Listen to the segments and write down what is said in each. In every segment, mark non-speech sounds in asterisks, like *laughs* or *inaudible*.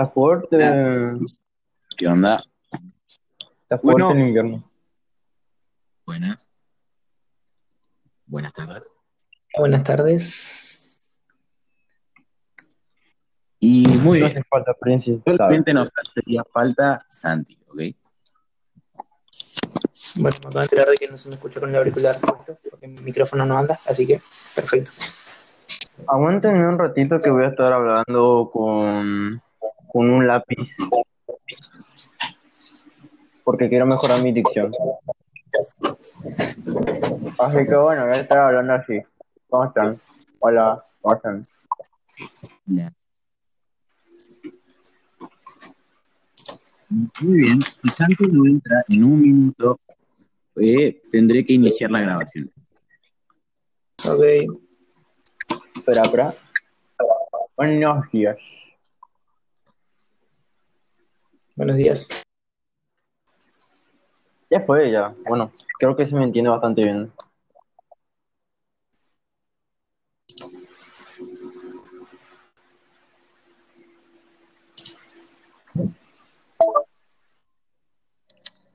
Está fuerte. ¿Qué onda? Está fuerte Bueno. el invierno. Buenas. Buenas tardes. Buenas tardes. Y muy No bien. hace falta, Príncipe. ¿sabes? Solamente nos haría falta Santi, ¿ok? Bueno, me acabo de enterar de que no se me escucha con el auricular puesto, porque mi micrófono no anda, así que perfecto. Aguántenme un ratito que voy a estar hablando con, con un lápiz. Porque quiero mejorar mi dicción. Así que bueno, voy a estar hablando así. ¿Cómo están? Hola, ¿cómo están? Muy bien. Si Santi no entra en un minuto, eh, tendré que iniciar la grabación. Ok. Espera, espera. Buenos días. Buenos días. Ya fue, ya. Bueno, creo que se me entiende bastante bien.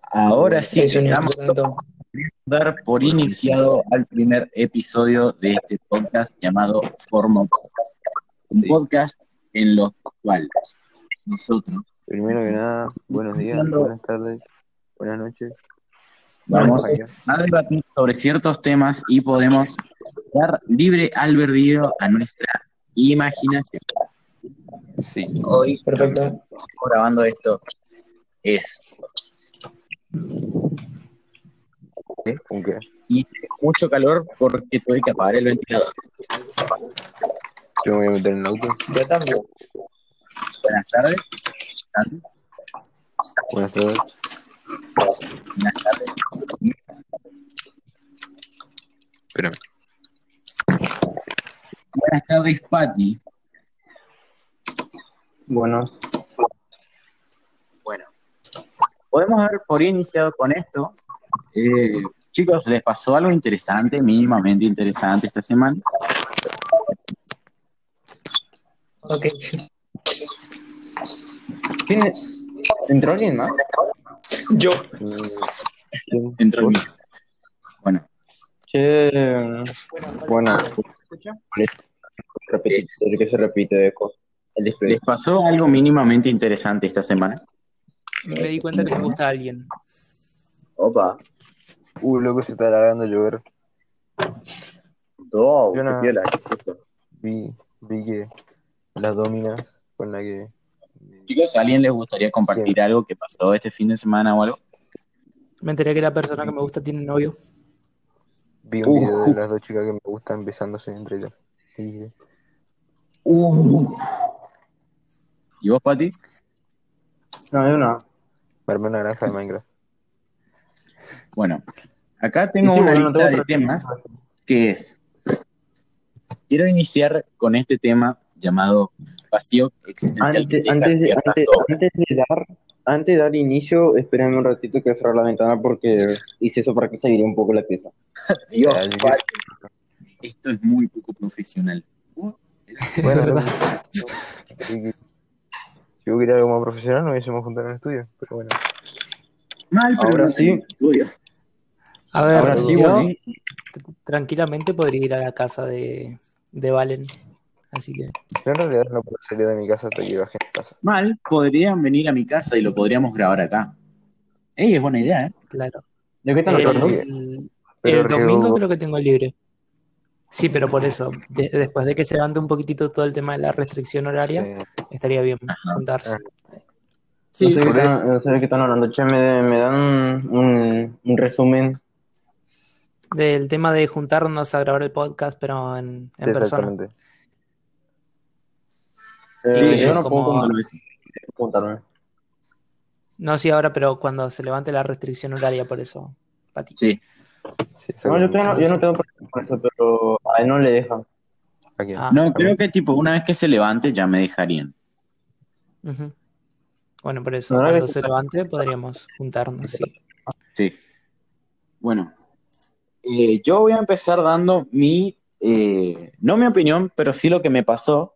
Ahora sí, estamos dar por iniciado al primer episodio de este podcast llamado Formo Podcast. Un podcast en lo cual nosotros Primero que nada, buenos días, buenas tardes, buenas noches. vamos a debatir sobre ciertos temas y podemos dar libre albedrío a nuestra imaginación. Sí. Hoy, Perfecto. grabando esto, es ¿Con qué? y mucho calor porque tuve que apagar el ventilador. Yo me voy a meter en el auto. Yo también. Buenas tardes. Buenas tardes. Buenas tardes. Espérame. Buenas tardes, Patti. Bueno, Bueno, podemos dar por iniciado con esto. Eh, chicos, ¿les pasó algo interesante, mínimamente interesante esta semana? Ok. ¿Quién ¿Entró alguien más? Yo. Entró el mío. Bueno, Che, bueno, ¿Escucha? repite, el que se repite eco. ¿les pasó algo mínimamente interesante esta semana? Me di cuenta que me gusta alguien. Opa. Uh, loco, se está alargando a llover. Oh, Yo no-. Vi, vi que la domina con la que. Chicos, ¿a alguien les gustaría compartir algo que pasó este fin de semana o algo? Me enteré que la persona que me gusta tiene novio. Vi un video Uh. de las dos chicas que me gustan besándose entre ellas. Y Uh. ¿Y vos, Pati? No, hay una. Me armé una granja de Minecraft. Bueno, acá tengo Sí, una bueno, lista tengo de temas que es. Quiero iniciar con este tema llamado vacío existencial. Antes, de, ciertas antes, obras. antes de dar, antes de dar inicio, espérenme un ratito que voy a cerrar la ventana porque hice eso para que se un poco la pieza. *laughs* Dios, esto es muy poco profesional. *laughs* Bueno, sí *laughs* que- si yo quería algo más profesional, nos hubiésemos juntado en el estudio. Pero bueno. Mal, pero Ahora no sí. estudio. A ver, Ahora sí, yo tranquilamente podría ir a la casa de, de Valen. Así que, Yo en realidad no puedo salir de mi casa hasta que baje a casa. Mal, podrían venir a mi casa y lo podríamos grabar acá. Ey, es buena idea, ¿eh? claro. ¿De qué están El, el domingo creo que tengo libre. Sí, pero por eso, de- después de que se levante un poquitito todo el tema de la restricción horaria, estaría bien juntarse. Sí, no, sé de qué están, no sé de qué están hablando. Che, me, me dan un, un resumen. Del tema de juntarnos a grabar el podcast, pero en, en persona. Sí, yo no como- puedo juntarme. juntarme. No, sí, ahora, pero cuando se levante la restricción horaria, por eso, Pati. Sí, Sí, No, yo, exactamente. tengo- yo no tengo problema con eso, pero a él no le dejan. Ah, no, creo que tipo una vez que se levante ya me dejarían. Bueno, por eso, No, cuando se levante podríamos juntarnos, sí. Sí. Bueno, eh, yo voy a empezar dando mi, eh, no mi opinión, pero sí lo que me pasó,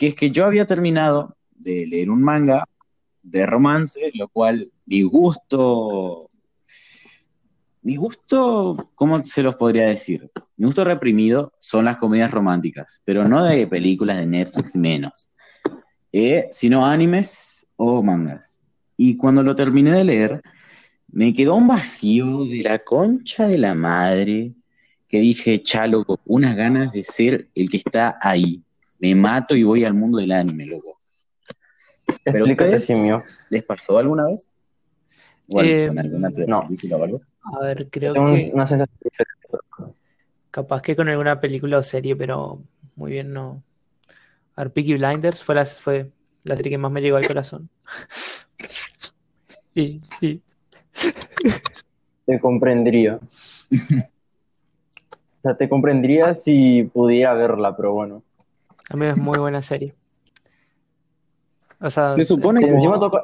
que es que yo había terminado de leer un manga de romance, lo cual mi gusto, mi gusto, ¿cómo se los podría decir? Mi gusto reprimido son las comedias románticas, pero no de películas de Netflix menos, eh, sino animes o mangas. Y cuando lo terminé de leer, me quedó un vacío de la concha de la madre que dije, chalo, unas ganas de ser el que está ahí. Me mato y voy al mundo del anime, loco. ¿Pero Explícate, ustedes simio. les pasó alguna vez? Bueno, Eh, con alguna no. película o algo. A ver, creo Tengo que una sensación diferente. capaz que con alguna película o serie, pero muy bien no. A ver, Peaky Blinders fue la, fue la serie que más me llegó al corazón. *laughs* Y, y Te comprendería. *laughs* O sea, te comprendería si pudiera verla, pero bueno. Mí es muy buena serie. O sea, Se supone que Encima, toca,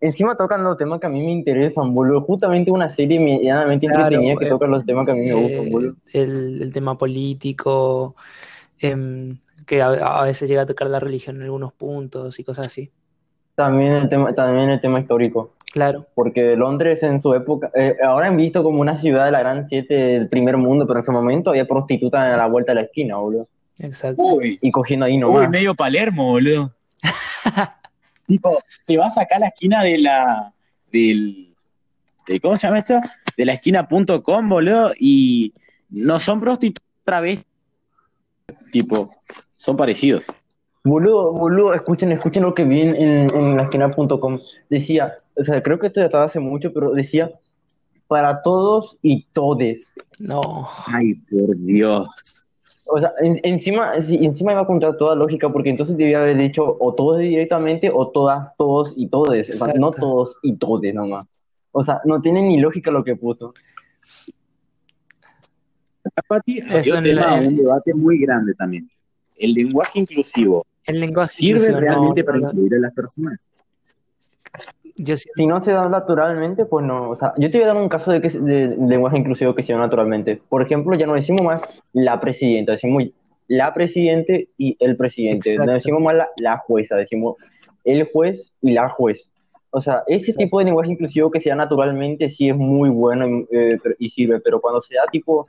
encima tocan los temas que a mí me interesan, boludo. Justamente una serie medianamente Claro, entretenida que eh, toca los temas que a mí me gustan, eh, boludo. el, el tema político, em, que a, a veces llega a tocar la religión en algunos puntos y cosas así. También el tema, también el tema histórico. Claro, Porque Londres en su época, eh, ahora han visto como una ciudad de la gran siete del primer mundo, pero en su momento había prostitutas a la vuelta de la esquina, boludo. Exacto. Uy, Y cogiendo ahí uy, nomás. medio Palermo, boludo. *laughs* tipo, te vas acá a la esquina de la. del. de- ¿Cómo se llama esto? De la esquina.com, boludo, y no son prostitutas otra vez. Tipo, son parecidos. Boludo, boludo, escuchen, escuchen lo que vi en, en, en la esquina.com. Decía, o sea, creo que esto ya estaba hace mucho, pero decía, para todos y todes. No, Ay, por Dios. O sea, en- encima, sí, encima iba a contar toda lógica, porque entonces debía haber dicho o todos directamente o todas, todos y todes. O sea, no todos y todes nomás. O sea, no tiene ni lógica lo que puso. Pati, Eso abrió en tema la- a un debate muy grande también. El lenguaje inclusivo el lenguaje sirve inclusivo, no, realmente para no, incluir a las personas. Yo sí- Si no se da naturalmente, pues no. O sea, yo te voy a dar un caso de, que, de lenguaje inclusivo que se da naturalmente. Por ejemplo, ya no decimos más la presidenta, decimos la presidente y el presidente. Exacto. No decimos más la, la jueza, decimos el juez y la juez. O sea, ese Exacto. tipo de lenguaje inclusivo que se da naturalmente sí es muy bueno y, eh, pero- y sirve, pero cuando se da tipo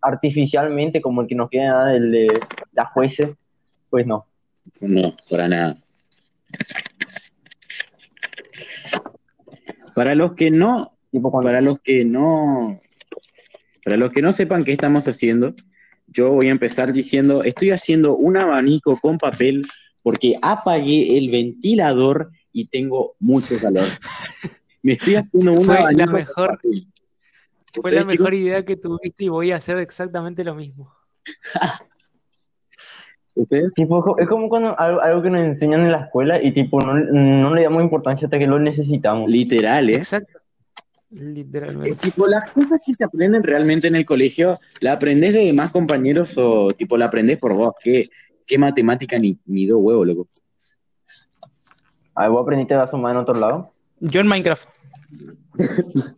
artificialmente, como el que nos quiere dar el de la juece, pues no. No, para nada. Para los que no, para los que no, para los que no sepan qué estamos haciendo, yo voy a empezar diciendo, estoy haciendo un abanico con papel porque apagué el ventilador y tengo mucho calor. Me estoy haciendo un Fue la abanico con mejor- papel. Fue la ¿Ustedes, mejor chicos? idea que tuviste y voy a hacer exactamente lo mismo. *laughs* ¿Ustedes? Tipo, es co- es como cuando algo, algo que nos enseñan en la escuela y tipo no, no le damos importancia hasta que lo necesitamos. Literal, ¿eh? Exacto. Es Literalmente. tipo, las cosas que se aprenden realmente en el colegio, ¿la aprendés de demás compañeros o tipo la aprendés por vos? ¿Qué, qué matemática ni, ni do huevo, loco? A vos aprendiste a sumar en otro lado. Yo en Minecraft. *laughs*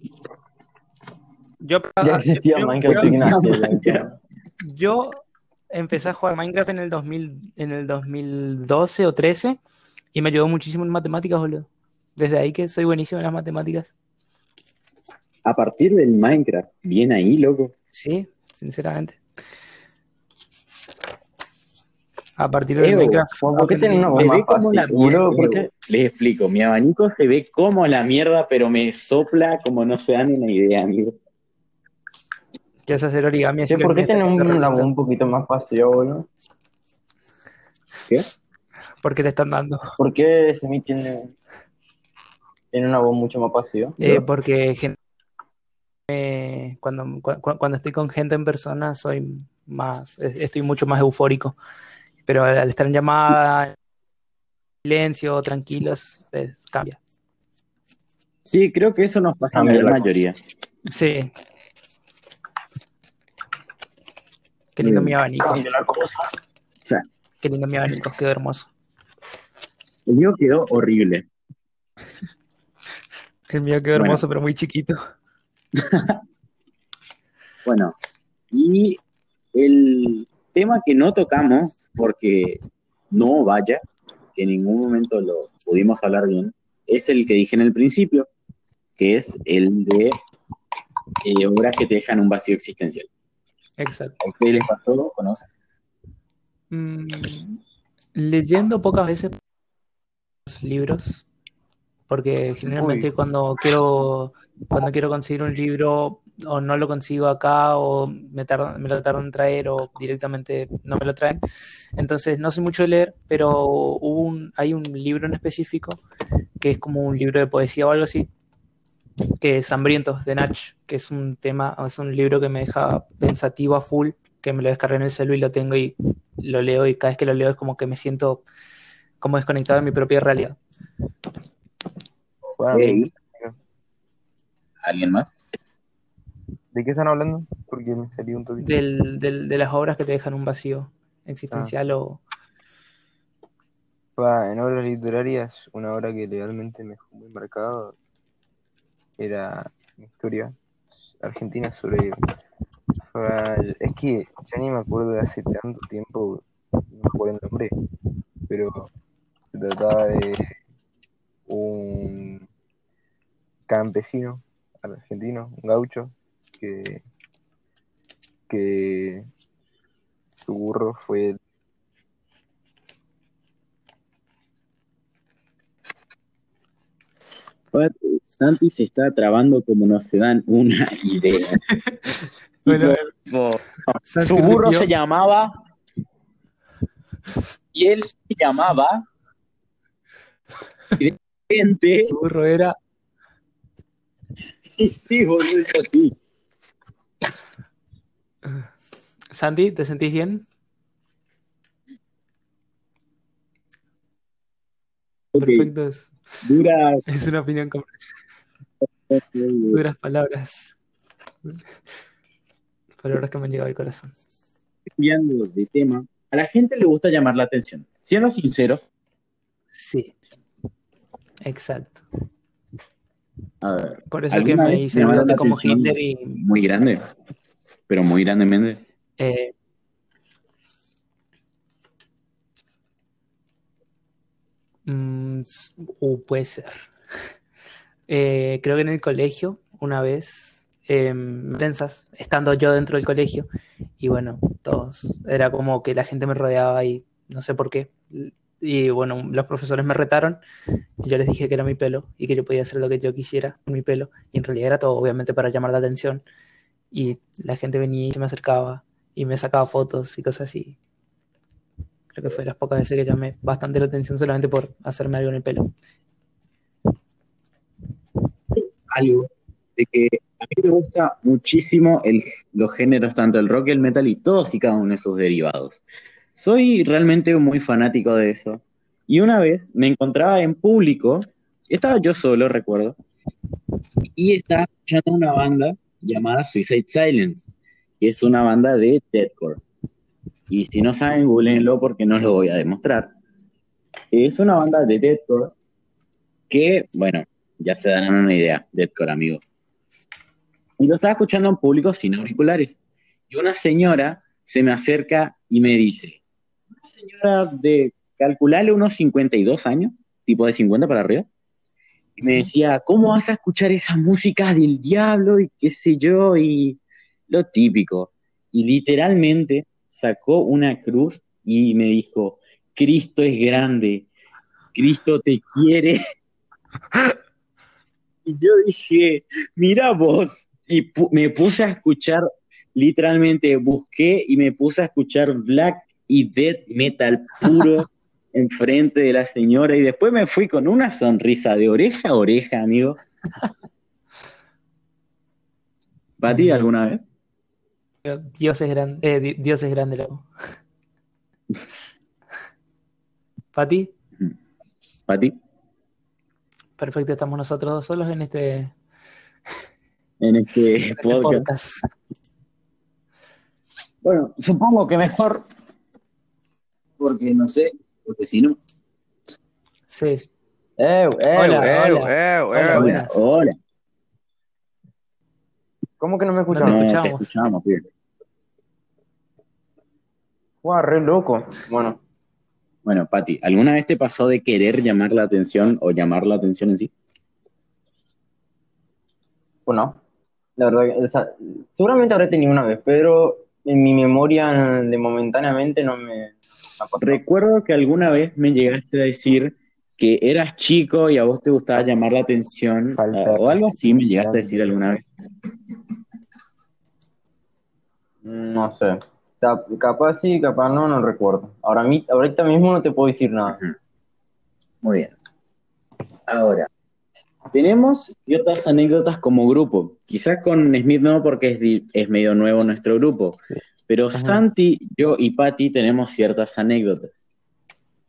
Yo, Ya existía yo- Minecraft, yo-. Yo empecé a jugar Minecraft en el 2000, en el 2012 o 13 y me ayudó muchísimo en matemáticas, boludo. Desde ahí que soy buenísimo en las matemáticas. A partir del Minecraft, bien ahí, loco. Sí, sinceramente. A partir del Minecraft. ¿por qué tenés Se ve. Les explico, mi abanico se ve como la mierda, pero me sopla como no se dan una idea, amigo. Yo sé hacer origami, así ¿Por qué tenés un- voz un poquito más fácil, boludo? ¿Qué? Porque le están dando. ¿Por qué Semi tiene, tiene una voz mucho más pasiva? Eh, porque eh, cuando, cu- cu- cuando estoy con gente en persona soy más, es- estoy mucho más eufórico. Pero al estar en llamada, silencio, tranquilos, pues, cambia. Sí, creo que eso nos pasa a la mayoría. Sí. Qué lindo mi abanico. La cosa. O sea, Qué lindo mi abanico, quedó hermoso. el mío quedó horrible. El mío quedó Bueno. hermoso, pero muy chiquito. *laughs* Bueno, y el tema que no tocamos, porque no vaya, que en ningún momento lo pudimos hablar bien, es el que dije en el principio, que es el de eh, obras que te dejan un vacío existencial. Exacto. ¿A ustedes les pasó? ¿Conocen? Mm, leyendo pocas veces libros, porque generalmente Uy. cuando quiero cuando quiero conseguir un libro o no lo consigo acá o me, tardan- me lo tardan en traer o directamente no me lo traen. Entonces no soy mucho de leer, pero hubo un, hay un libro en específico que es como un libro de poesía o algo así, que es Hambrientos de Nach, que es un tema, es un libro que me deja pensativo a full, que me lo descargué en el celular y lo tengo y lo leo y cada vez que lo leo es como que me siento como desconectado de mi propia realidad. ¿Alguien más? ¿De qué están hablando? Porque me salió un toque. Del, del- de las obras que te dejan un vacío existencial o... Pa, en obras literarias, una obra que realmente me dejó muy marcado era historia argentina sobre. es que ya ni me acuerdo de hace tanto tiempo, no me acuerdo el nombre, pero se trataba de un campesino argentino, un gaucho, que, que su burro fue Pat, Santi se está trabando como no se dan una *laughs* idea. Bueno, Tipo, Santi su burro se llamaba y él se llamaba y de repente Tu burro era y *laughs* sí, boludo, es así. Santi, ¿te sentís bien? Ok, Perfecto, es, dura es una opinión con *laughs* duras palabras. Palabras que me han llegado al corazón. cambiando de tema. A la gente le gusta llamar la atención. Siendo sinceros, Sí, exacto. a ver, Por eso que ¿Alguna me hice como? Hitler y muy grande, pero muy grandemente. eh, mm, s- uh, puede ser. Creo que en el colegio, una vez, eh, tensas, estando yo dentro del colegio, y bueno, todos, era como que la gente me rodeaba y no sé por qué. Y bueno, los profesores me retaron y yo les dije que era mi pelo y que yo podía hacer lo que yo quisiera con mi pelo. Y en realidad era todo, obviamente, para llamar la atención. Y la gente venía y se me acercaba y me sacaba fotos y cosas así. Creo que fue las pocas veces que llamé bastante la atención solamente por hacerme algo en el pelo. Algo de que a mí me gusta muchísimo los géneros, tanto el rock el metal y todos y cada uno de sus derivados. Soy realmente muy fanático de eso. Y una vez me encontraba en público, estaba yo solo, recuerdo, y estaba escuchando una banda llamada Suicide Silence, que es una banda de deathcore. Y si no saben, googleenlo porque no lo voy a demostrar. Es una banda de deathcore que, bueno, ya se darán una idea, deathcore, amigo. Y lo estaba escuchando en público sin auriculares. Y una señora se me acerca y me dice, una señora de, calcularle unos 52 años, tipo de 50 para arriba, y me decía, ¿cómo vas a escuchar esa música del diablo y qué sé yo? Y lo típico. Y literalmente sacó una cruz y me dijo, Cristo es grande, Cristo te quiere. *laughs* Y yo dije, mira vos, y pu- me puse a escuchar, literalmente busqué y me puse a escuchar black y death metal puro *laughs* enfrente de la señora y después me fui con una sonrisa de oreja a oreja, amigo. ¿Pati alguna vez? Dios es grande, eh, Di- Dios es grande, loco. Pati, ¿Pati? perfecto, estamos nosotros dos solos en este, En este *laughs* en este podcast. podcast. Bueno, supongo que mejor, porque no sé, porque si no. Sí, ¡Ew, ew, Hola, ew, hola. Hola! Hola. ¿Cómo que no me No te escuchan? No, te escuchamos. Guau, re loco. Bueno, Bueno, Pati, ¿alguna vez te pasó de querer llamar la atención o llamar la atención en sí? Bueno, la verdad, que, o sea, seguramente habré tenido una vez, pero en mi memoria de momentáneamente no me. Recuerdo que alguna vez me llegaste a decir que eras chico y a vos te gustaba llamar la atención Falta ah, o algo así, me llegaste a decir alguna vez. No sé. Capaz sí, capaz no, no recuerdo. Ahora ahorita mismo no te puedo decir nada. Muy bien. Ahora, tenemos ciertas anécdotas como grupo. Quizás con Smith no, porque es, es medio nuevo nuestro grupo. Pero Santi, yo y Patti tenemos ciertas anécdotas.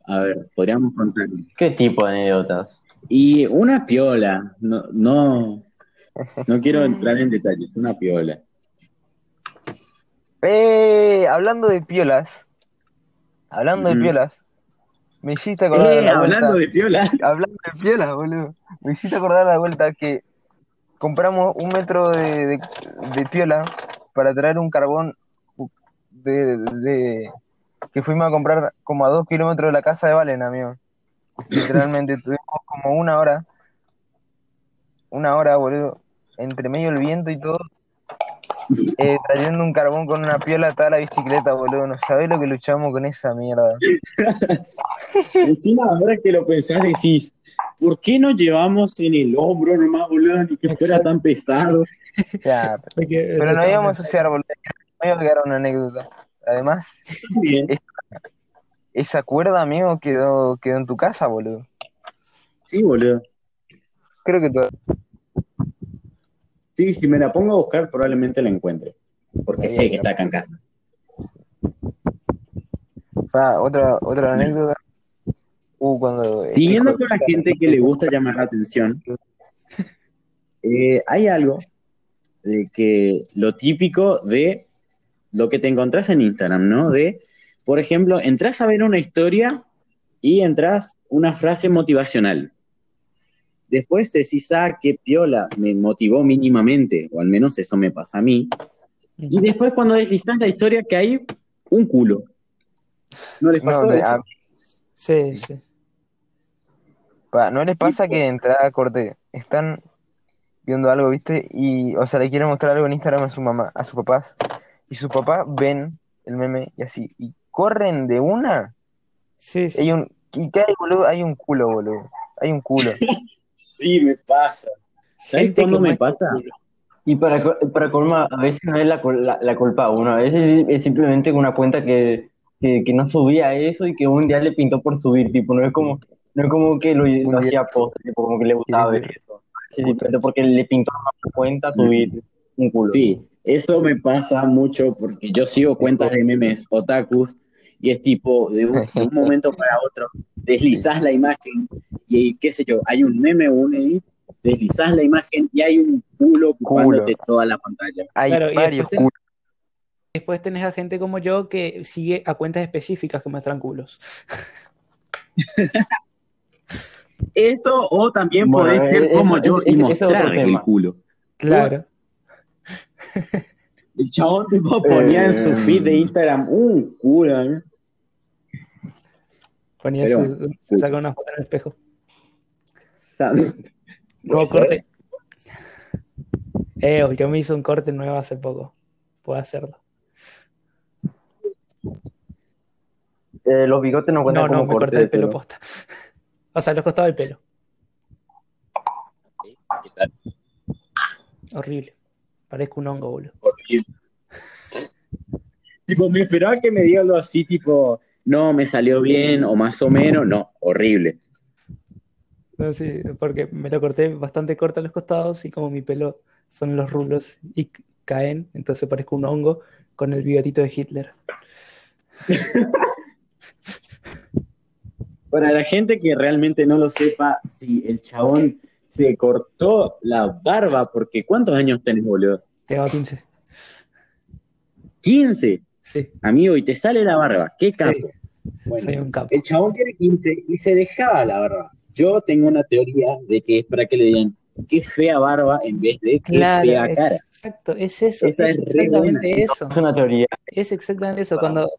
A ver, podríamos contar. ¿Qué tipo de anécdotas? Y una piola, no, no, no quiero entrar en detalles, una piola. Eh, hablando de piolas, hablando de piolas, me hiciste acordar Eh, la vuelta, hablando de piola. *laughs* hablando de piolas, boludo, me hiciste acordar la vuelta que compramos un metro de, de, de piola para traer un carbón de, de- que fuimos a comprar como a dos kilómetros de la casa de Valen, amigo. Literalmente *laughs* tuvimos como una hora, una hora, boludo, entre medio el viento y todo, *laughs* eh, trayendo un carbón con una piola atada a la bicicleta, boludo. No sabés lo que luchamos con esa mierda. *laughs* Encima, ahora que lo pensás, decís, ¿por qué no llevamos en el hombro nomás, boludo? Ni que fuera tan pesado. Ya, *laughs* pero no íbamos a asociar, boludo. No iba a quedar una anécdota. Además, Bien. esa cuerda, amigo, quedó, quedó en tu casa, boludo. Sí, boludo. Creo que todo. Sí, si me la pongo a buscar, probablemente la encuentre. Porque Ahí, sé que está acá en casa. Otra, otra anécdota. Uh, cuando. este Siguiendo con la gente que le gusta llamar la atención, *laughs* eh, hay algo de que lo típico de lo que te encontrás en Instagram, ¿no? De, por ejemplo, entras a ver una historia y entras una frase motivacional. Después decís, ah, qué piola, me motivó mínimamente, o al menos eso me pasa a mí. Y después cuando deslizás la historia que hay un culo. ¿No les pasó No, eso? a- Sí, sí. pa, ¿no les pasa que de entrada corte están viendo algo, viste? Y, o sea, le quieren mostrar algo en Instagram a su mamá, a sus papás. Y sus papás ven el meme y así. Y corren de una. Sí, sí. Hay un. ¿Y qué hay, boludo? Hay un culo, boludo. Hay un culo. *laughs* Sí, me pasa. ¿Sabes cuándo me pasa? culo. Y para, para colma, a veces no es la, la, la culpa a uno, a veces es simplemente una cuenta que, que, que no subía eso y que un día le pintó por subir, tipo, no es como, no es como que lo, hacía tipo, como que le gustaba ver eso. Sí, simplemente porque le pintó a la cuenta subir un culo. Sí, eso me pasa mucho porque yo sigo cuentas de memes otakus y es tipo, de un, de un *laughs* momento para otro, deslizás la imagen y qué sé yo, hay un meme o un edit, deslizás la imagen y hay un culo ocupándote toda la pantalla. Hay Claro, varios después culos. Después tenés a gente como yo que sigue a cuentas específicas que muestran culos. *laughs* Eso o también Bueno, podés ser eh, como yo y mostrar el culo. Claro. *laughs* El chabón tipo ponía en su Eh, feed de Instagram un culo. ¿eh? Ponía Pero, su, se saca una foto en el espejo. Nuevo corte. Eh, yo me hice un corte nuevo hace poco. Puedo hacerlo. Eh, los bigotes no cuentan No, no, como me corte corté el pelo pelo. posta. *laughs* O sea, los costados del pelo. ¿Qué tal? Horrible. Parezco un hongo, boludo. Tipo, me esperaba que me diga algo así, tipo, no, me salió bien o más o menos. No, horrible. No, sí, porque me lo corté bastante corto a los costados y como mi pelo son los rulos y caen, entonces parezco un hongo con el bigotito de Hitler. *laughs* Para la gente que realmente no lo sepa, si el chabón se cortó la barba, porque ¿cuántos años tenés, boludo? Tengo 15. 15, Sí, amigo, y te sale la barba. Qué capo. sí, Bueno, soy un capo. El chabón tiene 15 y se dejaba la barba. Yo tengo una teoría de que es para que le digan qué fea barba en vez de qué Claro, fea cara. exacto, es eso, Esa es es exactamente eso. Es una teoría. Es exactamente eso. Cuando,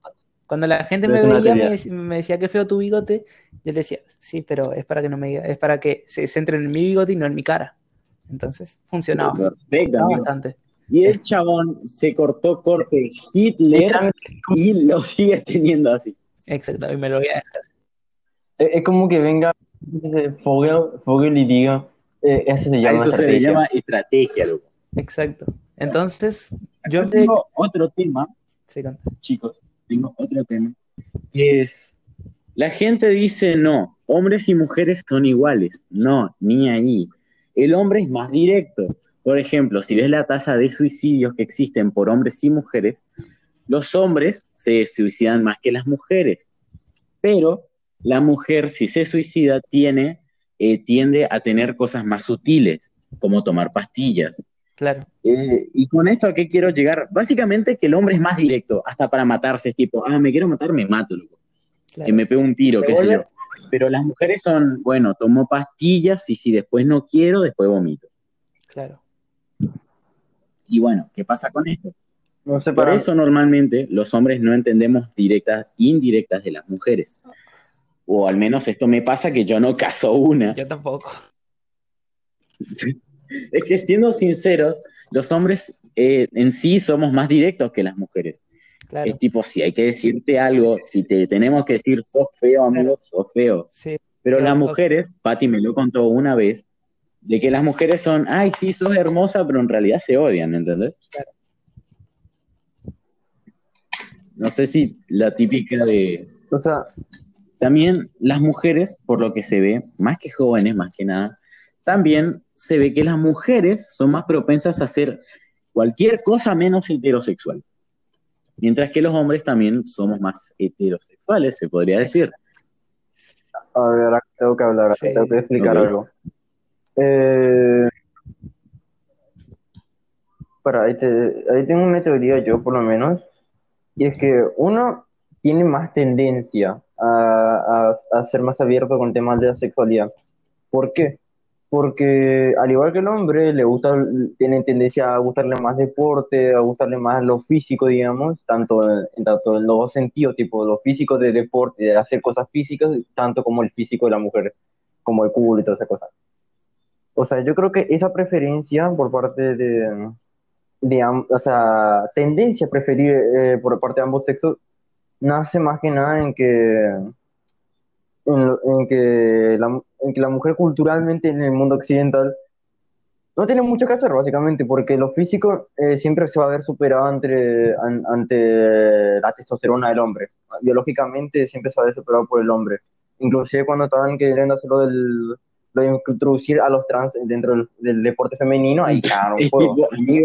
Cuando la gente me veía, me, me decía qué feo tu bigote, yo le decía, sí, pero es para que no me diga, es para que se centren en mi bigote y no en mi cara. Entonces, funcionaba. Perfecto, bastante. Y el chabón se cortó corte Hitler y lo sigue teniendo así. Exacto, y me lo voy a dejar. Es es como que venga Fogel, Fogel y diga, eh, eso se A llama eso se le llama estrategia, loco. Exacto. Entonces, yo Yo tengo otro tema, Sí, con- chicos, tengo otro tema, que es, la gente dice no, hombres y mujeres son iguales. No, ni ahí. El hombre es más directo. Por ejemplo, si ves la tasa de suicidios que existen por hombres y mujeres, los hombres se suicidan más que las mujeres. Pero la mujer, si se suicida, tiene, eh, tiende a tener cosas más sutiles, como tomar pastillas. Claro, Eh, y con esto a qué quiero llegar, básicamente que el hombre es más directo, hasta para matarse, es tipo, ah, me quiero matar, me mato, loco. claro. que me pego un tiro, qué sé yo. Pero las mujeres son, bueno, tomo pastillas y si después no quiero, después vomito. claro. Y bueno, ¿qué pasa con esto? No sé, Por para eso normalmente los hombres no entendemos directas, indirectas de las mujeres. O al menos esto me pasa que yo no caso una. Yo tampoco. *laughs* Es que siendo sinceros, los hombres eh, en sí somos más directos que las mujeres. Claro, Es tipo, si hay que decirte algo, si te tenemos que decir, sos feo, amigo, sos feo. sí, Pero las mujeres, Patti me lo contó una vez, de que las mujeres son, ay, sí, sos hermosa, pero en realidad se odian, ¿entendés? Claro. No sé si la típica de... o sea, También las mujeres, por lo que se ve, más que jóvenes, más que nada, también se ve que las mujeres son más propensas a hacer cualquier cosa menos heterosexual. Mientras que los hombres también somos más heterosexuales, se podría decir. a ver, ahora tengo que hablar, Sí. tengo que explicar algo. Eh, para, ahí, te- ahí tengo una teoría yo, por lo menos, y es que uno tiene más tendencia a ser más abierto con temas de la sexualidad. ¿Por qué? Porque al igual que el hombre, le gusta, tiene tendencia a gustarle más deporte, a gustarle más lo físico, digamos, tanto en, tanto en los dos sentidos, tipo lo físico de deporte, de hacer cosas físicas, tanto como el físico de la mujer, como el culo y todas esas cosas. O sea, yo creo que esa preferencia por parte de, de o sea, tendencia a preferir eh, por parte de ambos sexos, nace más que nada en que, en, en que la, en que la mujer culturalmente en el mundo occidental no tiene mucho que hacer, básicamente, porque lo físico eh, siempre se va a ver superado ante, an- ante la testosterona del hombre. Biológicamente siempre se va a ver superado por el hombre. Inclusive cuando estaban queriendo hacerlo del, lo de introducir a los trans dentro del, del deporte femenino, ahí claro,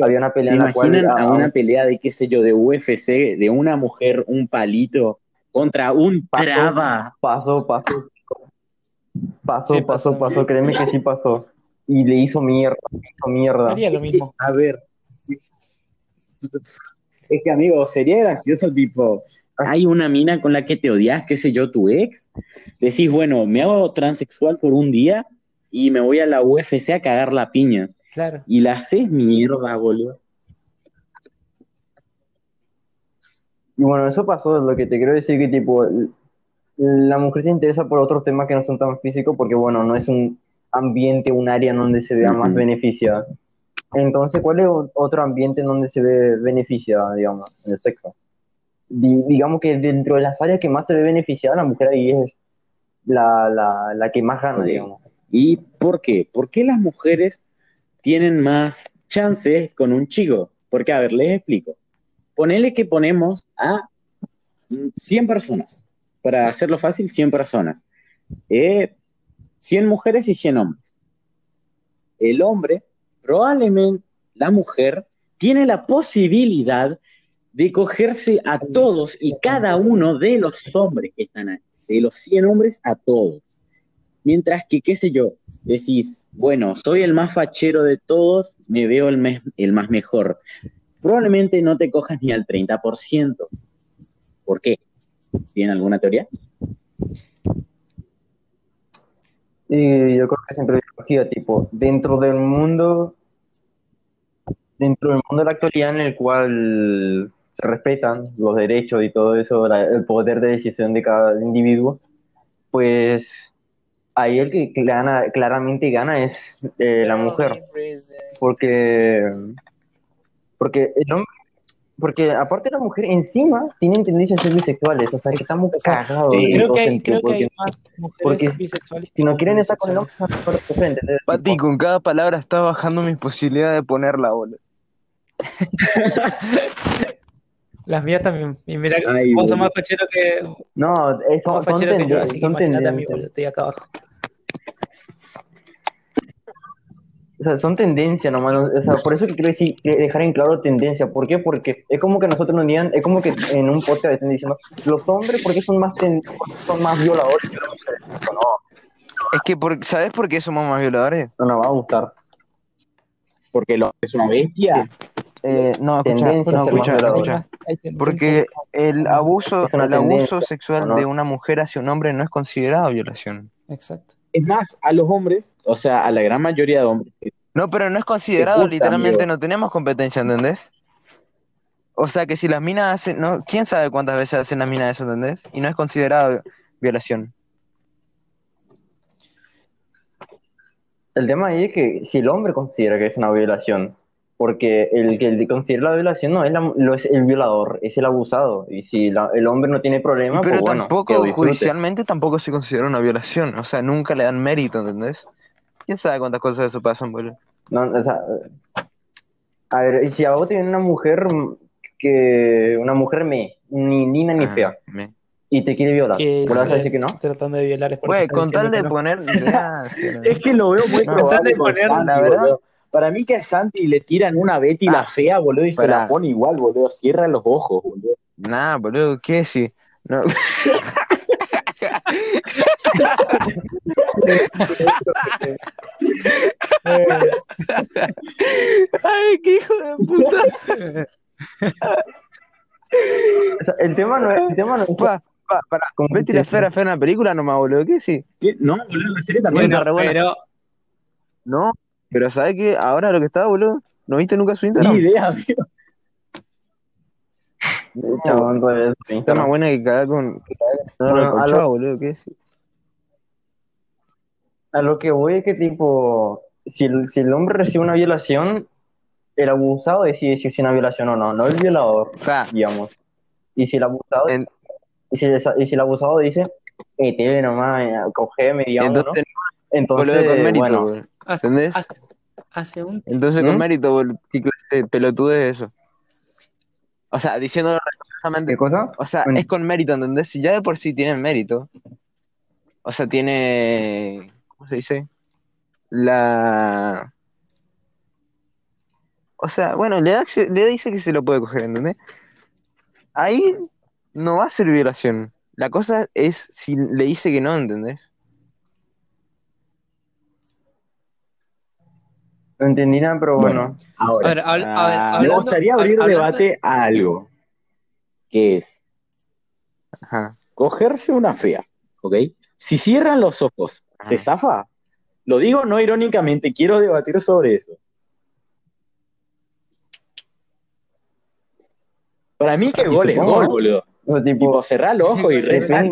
había una ¿se pelea en la cual a una pelea de, qué sé yo, de UFC, de una mujer, un palito, contra un traba? Pasó, pasó. Pasó, Sí, pasó, pasó. pasó, créeme que sí pasó. Y le hizo mierda, le hizo mierda. Haría lo mismo. a ver, sí. es que amigo, sería gracioso tipo, hay una mina con la que te odias, qué sé yo, tu ex, decís, bueno, me hago transexual por un día y me voy a la UFC a cagar la piñas. Claro. Y la haces mierda, boludo. Y bueno, eso pasó, lo que te quiero decir que tipo, la mujer se interesa por otros temas que no son tan físicos porque bueno, no es un ambiente, un área en donde se vea más beneficiada. Entonces, ¿cuál es otro ambiente en donde se ve beneficiada, digamos, en el sexo? Di- digamos que dentro de las áreas que más se ve beneficiada, la mujer ahí es la, la, la que más gana, digamos. ¿Y por qué? ¿Por qué las mujeres tienen más chances con un chico? Porque, a ver, les explico. Ponele que ponemos a mm, 100 personas. Para hacerlo fácil, 100 personas. Eh, 100 mujeres y 100 hombres. El hombre, probablemente la mujer, tiene la posibilidad de cogerse a todos y cada uno de los hombres que están ahí. De los 100 hombres a todos. Mientras que, qué sé yo, decís, bueno, soy el más fachero de todos, me veo el, me- el más mejor. Probablemente no te cojas ni al 30%. ¿Por qué? ¿Tienen alguna teoría? Yo creo que siempre biología, tipo, dentro del mundo, dentro del mundo de la actualidad en el cual, se respetan los derechos y todo eso, el poder de decisión de cada individuo, pues ahí el que gana, claramente gana es eh, la mujer, porque, porque el hombre, porque aparte la mujer encima tienen tendencias a ser bisexuales, o sea que estamos cagados. Sí, Creo que hay, creo que hay más mujeres porque bisexuales. si no quieren estar con el hombre, bisexuales. se van a coger, ¿entendés? Pati, con cada palabra está bajando mis posibilidades de ponerla, boludo. *laughs* Las mías también. Y mira, que Ay, vos sos más fachero que, No, son, más fachero que yo, así que imagínate a mí, tendencias. boludo, estoy acá abajo. O sea, son tendencias nomás, ¿no? o sea, por eso que quiero decir, dejar en claro tendencia. ¿Por qué? Porque es como que nosotros nos digan, es como que en un podcast estén diciendo, los hombres, ¿por qué son más, ten- son más violadores que las mujeres? No, Es que, por, ¿sabes por qué somos más violadores? no nos va a gustar. Porque lo es una bestia. Eh, no, escucha, no, escucha, escucha. Porque el abuso, el abuso sexual ¿no? de una mujer hacia un hombre no es considerado violación. Exacto. Es más, a los hombres, o sea, a la gran mayoría de hombres, No, pero no es considerado, gustan, literalmente amigo. no tenemos competencia, ¿entendés? O sea que si las minas hacen, no, quién sabe cuántas veces hacen las minas eso, ¿entendés? Y no es considerado violación. El tema ahí es que si el hombre considera que es una violación, porque el que el considera la violación no es, la- lo es el violador, es el abusado. Y si la- el hombre no tiene problema, Pero pues tampoco, judicialmente tampoco se considera una violación. O sea, nunca le dan mérito, ¿entendés? ¿Quién sabe cuántas cosas de eso pasan, boludo? No, o sea, a ver, si a vos te viene una mujer que, una mujer me, ni linda ni Ah, fea, me- y te quiere violar, ¿vos le vas a decir que no? Tratando de violar es Güey, con tal de poner... *laughs* Gracias, Es que lo veo muy No, probable tratan de con poner- la verdad- boludo. Para mí que a Santi le tiran una Betty la fea, boludo, y se Pará. la pone igual, boludo. Cierra los ojos, boludo. Nah, boludo, ¿qué si? No. *laughs* Ay, qué hijo de puta. O sea, el tema no es, el tema no es Pa, pa, para. como Betty la Fera fue una película nomás, boludo. ¿Qué sí? ¿Qué? No, boludo, la serie también. Bueno, pero No, pero ¿sabes qué? Ahora lo que estaba, boludo. ¿No viste nunca su Instagram? Ni idea, amigo. Pues, Está más buena que cagar con, que cagar No, con el no, a lo- boludo. ¿Qué sí? A lo que voy es que, tipo, si el, si el hombre recibe una violación, el abusado decide si es una violación o no, no el violador, O sea, digamos. Y si el abusado, en- y si, el- y si el abusado dice, eh, te nomás, eh, cogeme, digamos, entonces, ¿no? Entonces, boludo, con mérito, bueno. Hace, ¿Entendés? hace- hace un Entonces, ¿Mm? con mérito. ¿Qué clase es eso? O sea, diciéndolo. ¿qué cosa? O sea, Bueno. es con mérito, ¿entendés? Si ya de por sí tienen mérito. O sea, tiene. ¿Cómo se dice? La. O sea, bueno, le, da, le dice que se lo puede coger, ¿entendés? Ahí no va a ser violación. La cosa es si le dice que no, ¿entendés? No entendí nada, pero bueno. A Ahora, ver, habl- a ver, ah, me hablando- gustaría abrir hab- hablando- debate a algo. Que es Ajá. cogerse una fea, ¿ok? Si cierran los ojos, ¿se Ajá. zafa? Lo digo no irónicamente, quiero debatir sobre eso. Para mí que gol es gol, ¿no? boludo. O sea, tipo, Tipo, cerrar los ojos y rezar.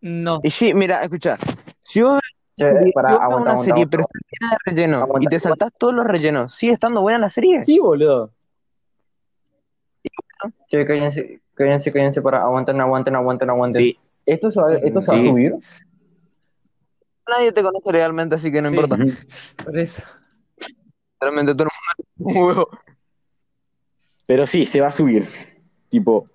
No, Y sí, mira, escucha. Si vos che, para, aguanta, una aguanta, serie aguanta. pero está llena de relleno Aguanta, y te saltás todos los rellenos, ¿sigue estando buena la serie? Sí, boludo. Che, cállense, cállense, cállense, para, aguanten, aguanten, aguanten, aguanten. Sí. ¿Esto se va, esto se va a subir? Nadie te conoce realmente, así que no Sí. importa. *laughs* Por eso. Realmente todo el mundo es un huevo. Pero sí, se va a subir. Tipo,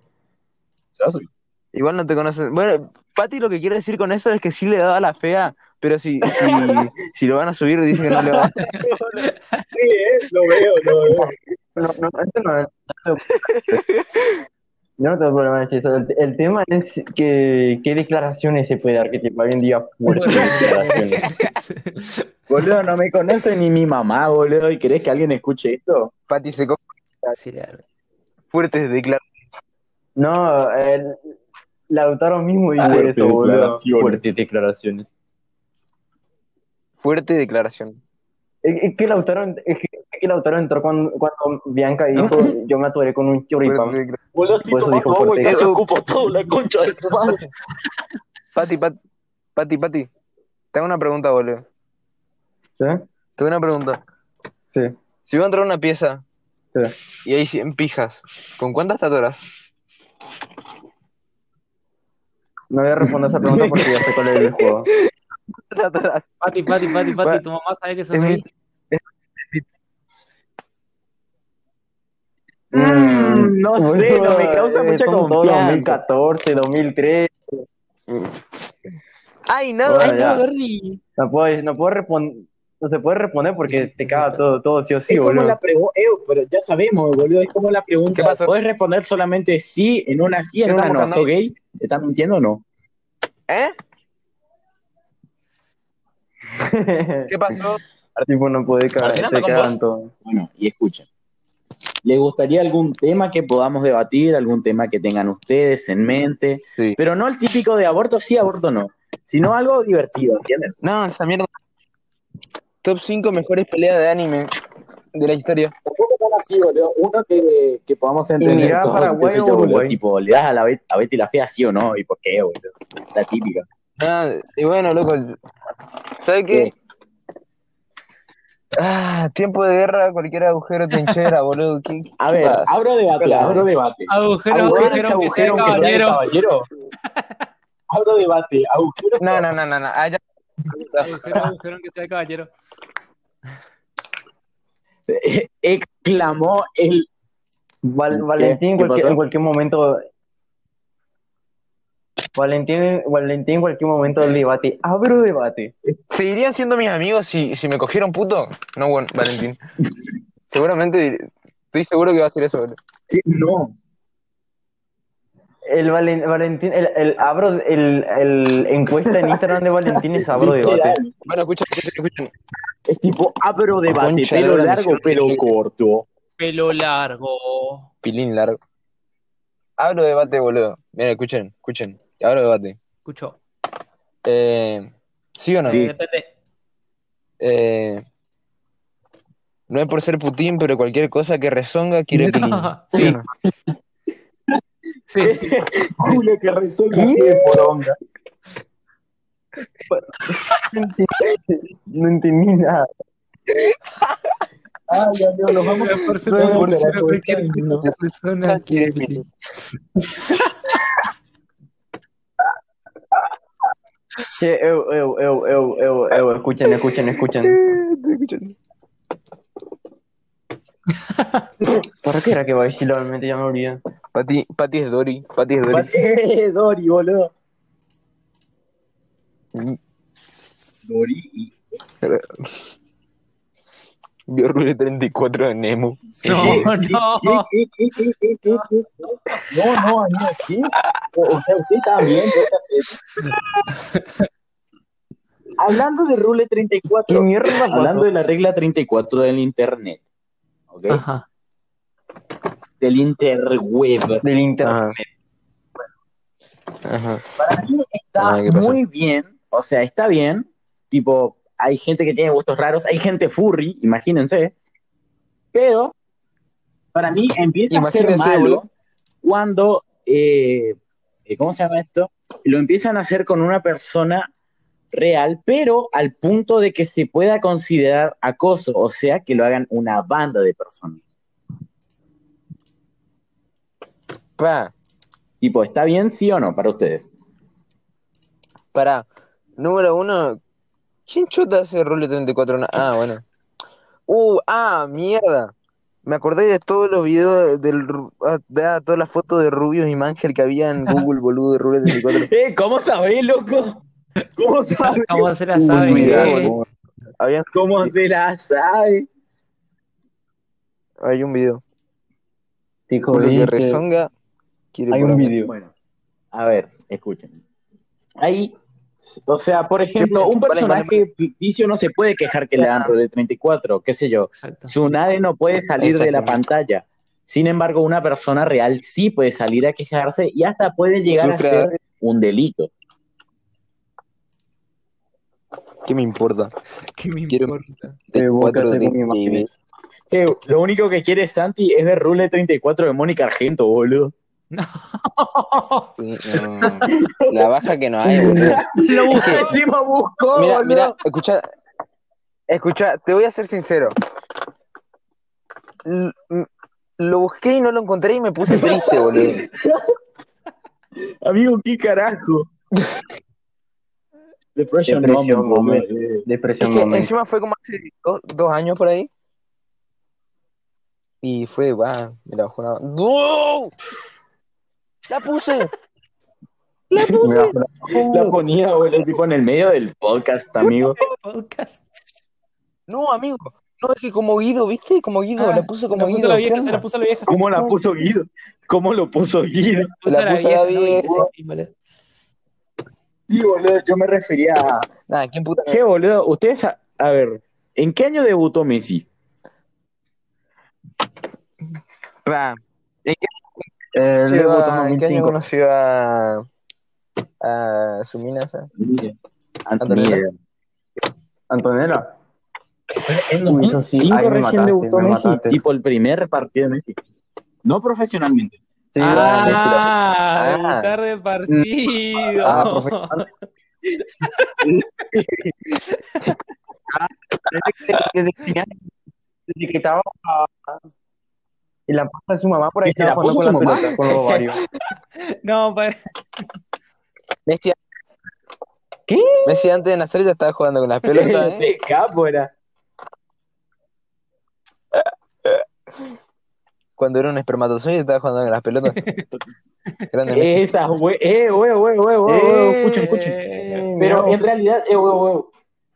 se va a subir. Igual no te conocen. Bueno, Pati lo que quiere decir con eso es que sí le daba la fea, pero si, si, *laughs* si lo van a subir, dicen que no le va. *laughs* Sí, eh, lo veo, lo veo. No, no, esto no es. Yo no tengo problema en decir eso. El, el tema es que qué declaraciones se puede dar, que tipo, hoy en día fuertes *laughs* declaraciones. Boludo, no me conoce ni mi mamá, boludo. ¿Y querés que alguien escuche esto? Pati se le- fuertes declaraciones. No, el, Lautaro mismo dice Fuertes eso, boludo. declaraciones. Fuertes declaraciones. Fuerte declaración. Es, que Lautaro, es que, que Lautaro entró cuando, cuando Bianca dijo, yo me atoré con un choripán. Boludo, Por eso dijo eso ocupo todo la concha de tu madre. *laughs* Pati, Pati, Pati, Pati. Te hago una pregunta, boludo. ¿Sí? Te hago una pregunta. Sí, Si voy a entrar a una pieza sí. y hay 100 pijas, ¿con cuántas te atoras? No voy a responder esa pregunta porque ya sé cuál es el juego. *laughs* Pati, Pati, Pati, Pati, Bueno, tu mamá sabe que es mi- gay. Mm, no sé, no me causa Eh, mucha son confianza. 2014, 2003. ¡Ay, no! Bueno, Ay, no. No puedo, no puedo responder. No se puede responder porque te caga todo, todo sí o sí, Es como boludo. la pero ya sabemos, boludo, es como la ¿Qué pregunta, pasó? ¿puedes responder solamente sí, en una sí, en ¿Qué una no? ¿Sos gay? ¿Te estás mintiendo o no? ¿Eh? ¿Qué pasó? *laughs* tipo, no puede cagar. Bueno, y escucha. ¿Le gustaría algún tema que podamos debatir, algún tema que tengan ustedes en mente? Sí. Pero no el típico de aborto sí, aborto no, sino algo divertido, ¿entienden? No, esa mierda. Top 5 mejores peleas de anime de la historia. Tampoco tan así, boludo. Uno que, que podamos entender mirá, todos, Paraguay o boludo. Tipo, ¿le das a, la Bet- a Betty la Fea sí o no? ¿Y por qué, boludo? La típica. Ah, y bueno, loco. ¿Sabes qué? Ah, tiempo de guerra, cualquier agujero trinchera, boludo. ¿Qué, qué A ver, pasa? abro debate, abro debate. Agujero, ¿Agujero agujero, que sea agujero que sea de caballero. caballero? *laughs* Abro debate, agujero No, no, no, no, no. Ah, ya. *laughs* Agujero, agujero, que sea caballero. *laughs* exclamó el Val- ¿Qué? Valentín, en ¿Qué cualquier, pasó? en cualquier momento. Valentín, Valentín, en cualquier momento del debate. Abro debate. ¿Seguirían siendo mis amigos si, si me cogieron puto? No, bueno, Valentín. *laughs* Seguramente, estoy seguro que va a ser eso. Sí, no. El Valen- Valentín, el, el abro, el, el encuesta en Instagram de Valentín es abro debate. Bueno, escuchen, escuchen, escuchen. Es tipo, abro debate, Concha pelo la largo, pelo corto. Pelo largo. Pilín largo. Abro debate, boludo. Mira, escuchen, escuchen. Abro debate. Escucho. Eh, ¿Sí o no? Sí. Eh, depende. Eh, no es por ser Putin, pero cualquier cosa que rezonga quiere *laughs* Pilín. ¿Sí o Sí, no? Sí. *laughs* Culo que resuelve de poronga. No entendí nada. Ay, amigo, nos vamos Por No, por la pero cualquier persona quiere pedir. Che, eu, eu, eu, eu, eu, eu, escuchen, escuchen, escuchen. *laughs* *laughs* ¿Para qué era que va a decir realmente? Ya me olvidé. Pati, Pati es Dory. Pati es Dory. Eh, Dori, boludo. Dori y... Vio Rule 34 de Nemo. No, no. ¿Qué, qué, qué, qué, qué, qué, qué? No, no, amigo, ¿qué? O, o sea, usted está bien, Hablando de Rule ¿Qué 34, mierda pasó? hablando de la regla 34 del internet, ¿ok? Ajá. Del interweb. Del internet. Ajá. Ajá. Para mí está Ah, muy bien, o sea, está bien, tipo, hay gente que tiene gustos raros, hay gente furry, imagínense, pero para mí empieza a ser malo cuando, eh, eh, ¿cómo se llama esto? Lo empiezan a hacer con una persona real, pero al punto de que se pueda considerar acoso, o sea, que lo hagan una banda de personas. Pa, Tipo, ¿está bien sí o no para ustedes? para. Número uno. ¿Quién chota hace Rule 34? Na- Ah, bueno. Uh, ah, mierda. Me acordé de todos los videos del ah, de ah, todas las fotos de Rubios y Mangel que había en *laughs* Google, boludo, de Rule 34. *laughs* Eh, ¿cómo sabés, loco? ¿Cómo *laughs* sabés? ¿Cómo se la sabe? mira, ¿Cómo se la sabe? hay un video. Tico, Por lo que ¿viste? rezonga, quiere Hay un video. Bueno, a ver, escuchen. Ahí, o sea, por ejemplo, un Vale, vale, personaje ficticio no se puede quejar que le dan de 34, qué sé yo. Exacto. Su nave no puede salir de la pantalla. Sin embargo, una persona real sí puede salir a quejarse y hasta puede llegar a ser un delito. ¿Qué me importa? *laughs* ¿Qué me Quiero- importa? Te De cuatro. Que lo único que quiere Santi es ver Rule 34 de Mónica Argento, boludo. No. La baja que no hay, boludo. *laughs* Lo busqué. Encima buscó, Mira, boludo. mira, escucha, escucha, te voy a ser sincero. Lo busqué y no lo encontré y me puse triste, boludo. *laughs* Amigo, ¿qué carajo? Depression, Depresión moment, moment. boludo. Es que moment. encima fue como hace dos, dos años por ahí. Y fue, va, me la bajó una... ¡No! ¡La puse! ¡La *laughs* puse! Mira, La ponía, boludo, tipo en el medio del podcast, amigo. Podcast. *laughs* No, amigo. No, es que como Guido, ¿viste? Como Guido, Ah, la puso como la puso Guido. la ¿qué vieja, se la puso la vieja. ¿Cómo la puso Guido? ¿Cómo lo puso Guido? La puso la ¿no? Y vieja. Sí, boludo. Sí, yo me refería a... Nada, ¿quién puta? Che, boludo, ustedes, a, a ver, ¿en qué año debutó Messi? Pa, ¿en debutó en qué año 2005. conoció a, a su mina esa? Antonio. Antonella. En Uy, eso sí, 2005 ahí me recién mataste, debutó me Messi, mataste. tipo el primer partido de Messi. No profesionalmente. Ah, Ah. debutar de partido. Ah, profesional. *laughs* desde que desde que estaba en la puerta de su mamá por ahí ¿Que se la estaba jugando con la mamá? pelota, con los ovarios. No, pa- Messi, ¿Qué? Messi antes de nacer ya estaba jugando con las pelotas, *laughs* ¿eh? De capo era. Cuando era un espermatozoide estaba jugando con las pelotas. *laughs* Grande Messi. Esa, güey, eh, güey, güey, güey, güey, güey, escuchen, escuchen. Eh, Pero en realidad, eh, güey, güey.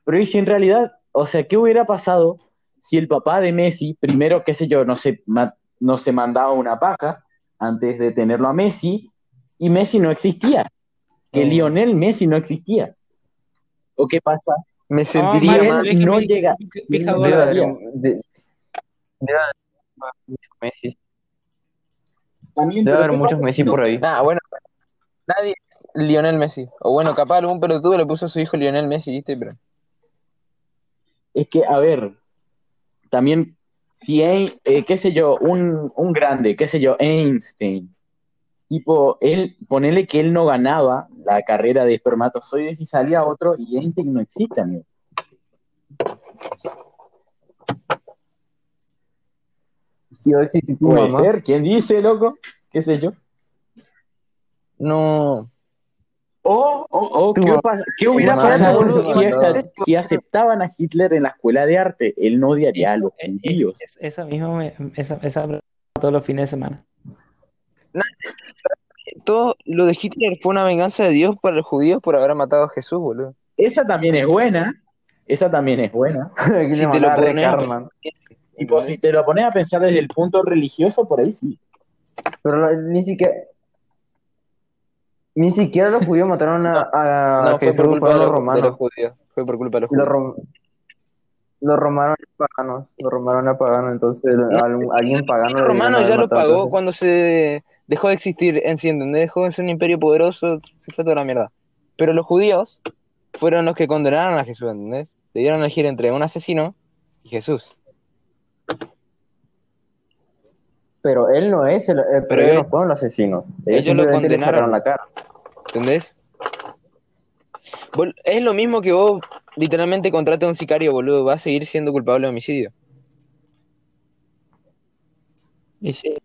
Pero y si en realidad, o sea, ¿qué hubiera pasado si el papá de Messi, primero, qué sé yo, no se, ma- no se mandaba una paja antes de tenerlo a Messi y Messi no existía? Que Mm. Lionel Messi no existía. ¿O qué pasa? Me No, sentiría mal. no llega. De- Messi. También, Debe haber ¿qué muchos Messi por ahí. Nah, bueno, nadie es Lionel Messi. O bueno, capaz algún pelotudo le puso a su hijo Lionel Messi, ¿viste? Pero Es que, a ver, también, si hay, eh, qué sé yo, un, un grande, qué sé yo, Einstein, tipo, él, ponele que él no ganaba la carrera de espermatozoides y salía otro y Einstein no existe, amigo. Y hoy sí, tu Puede mamá. ser, ¿quién dice, loco? ¿Qué sé yo? no. O, o, o, Tu ¿qué, hubiera pasado boludo, si, imagínate. esa- si aceptaban a Hitler en la escuela de arte? Él no odiaría a los Es- judíos. es- esa misma, me- esa, esa todos los fines de semana. Todo lo de Hitler fue una venganza de Dios para los judíos por haber matado a Jesús, boludo. Esa también es buena. Esa también es buena. *laughs* Si te lo pones- Tipo, si te lo pones a pensar desde el punto religioso, por ahí sí. Pero lo- ni siquiera. Ni siquiera los judíos mataron a, a No, fue Jesús, por culpa fueron de los los, de los romanos. judíos. Fue por culpa de los Y los, judíos. rom- los romanos eran paganos. Los romanos eran paganos, entonces algún- alguien pagano. Los romanos ya lo matado, pagó entonces. cuando se dejó de existir en sí, ¿entendés? Dejó de ser un imperio poderoso, se fue toda la mierda. Pero los judíos fueron los que condenaron a Jesús, ¿entendés? Le dieron a elegir entre un asesino y Jesús. Pero él no es, el, eh, pero, ellos no fueron los asesinos. Ellos, ellos lo condenaron. la cara. ¿Entendés? Es lo mismo que vos literalmente contrates a un sicario, boludo. Va a seguir siendo culpable de homicidio. Y sí,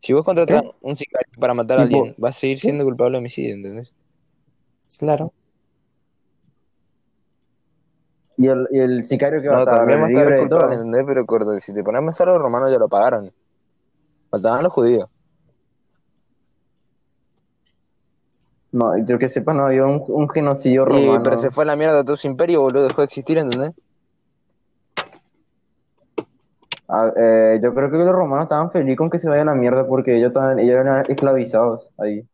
Si vos contratás a un sicario para matar a alguien, va a seguir siendo culpable de homicidio, ¿entendés? claro. Y el, y el sicario que va a No, va a estar libre de culpable, todo. ¿entendés? Pero corto, si te pones a los romanos ya lo pagaron. Faltaban los judíos. No, yo que sepa, no había un, un genocidio Y, romano. pero se fue a la mierda todo su imperio, boludo. Dejó de existir, ¿entendés? Ah, eh, yo creo que los romanos estaban felices con que se vaya a la mierda porque ellos, estaban, ellos eran esclavizados ahí.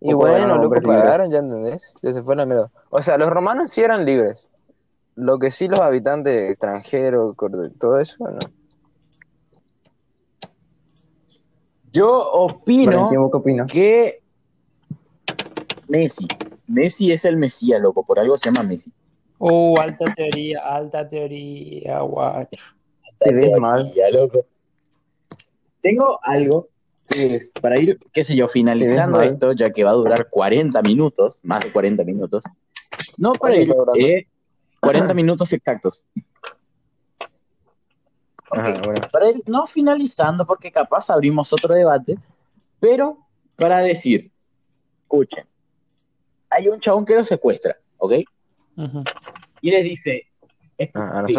Y O bueno, loco, libres. pagaron, ya entendés. Ya se fue a la mierda. O sea, los romanos sí eran libres. Lo que sí los habitantes extranjeros, todo eso, no. Yo opino Valentín, ¿vos qué opinas? que Messi. Messi es el Mesías, loco. Por algo se llama Messi. Uh, alta teoría, alta teoría, guacho. Te ves mal. teoría, loco. Tengo algo que es para ir, qué sé yo, finalizando esto, ya que va a durar 40 minutos, más de 40 minutos. No para ir, eh, 40 minutos exactos. Ajá, bueno. Para ir no finalizando, porque capaz abrimos otro debate, pero para decir, escuchen, hay un chabón que lo secuestra, ¿ok? Y les dice, Ah, sí,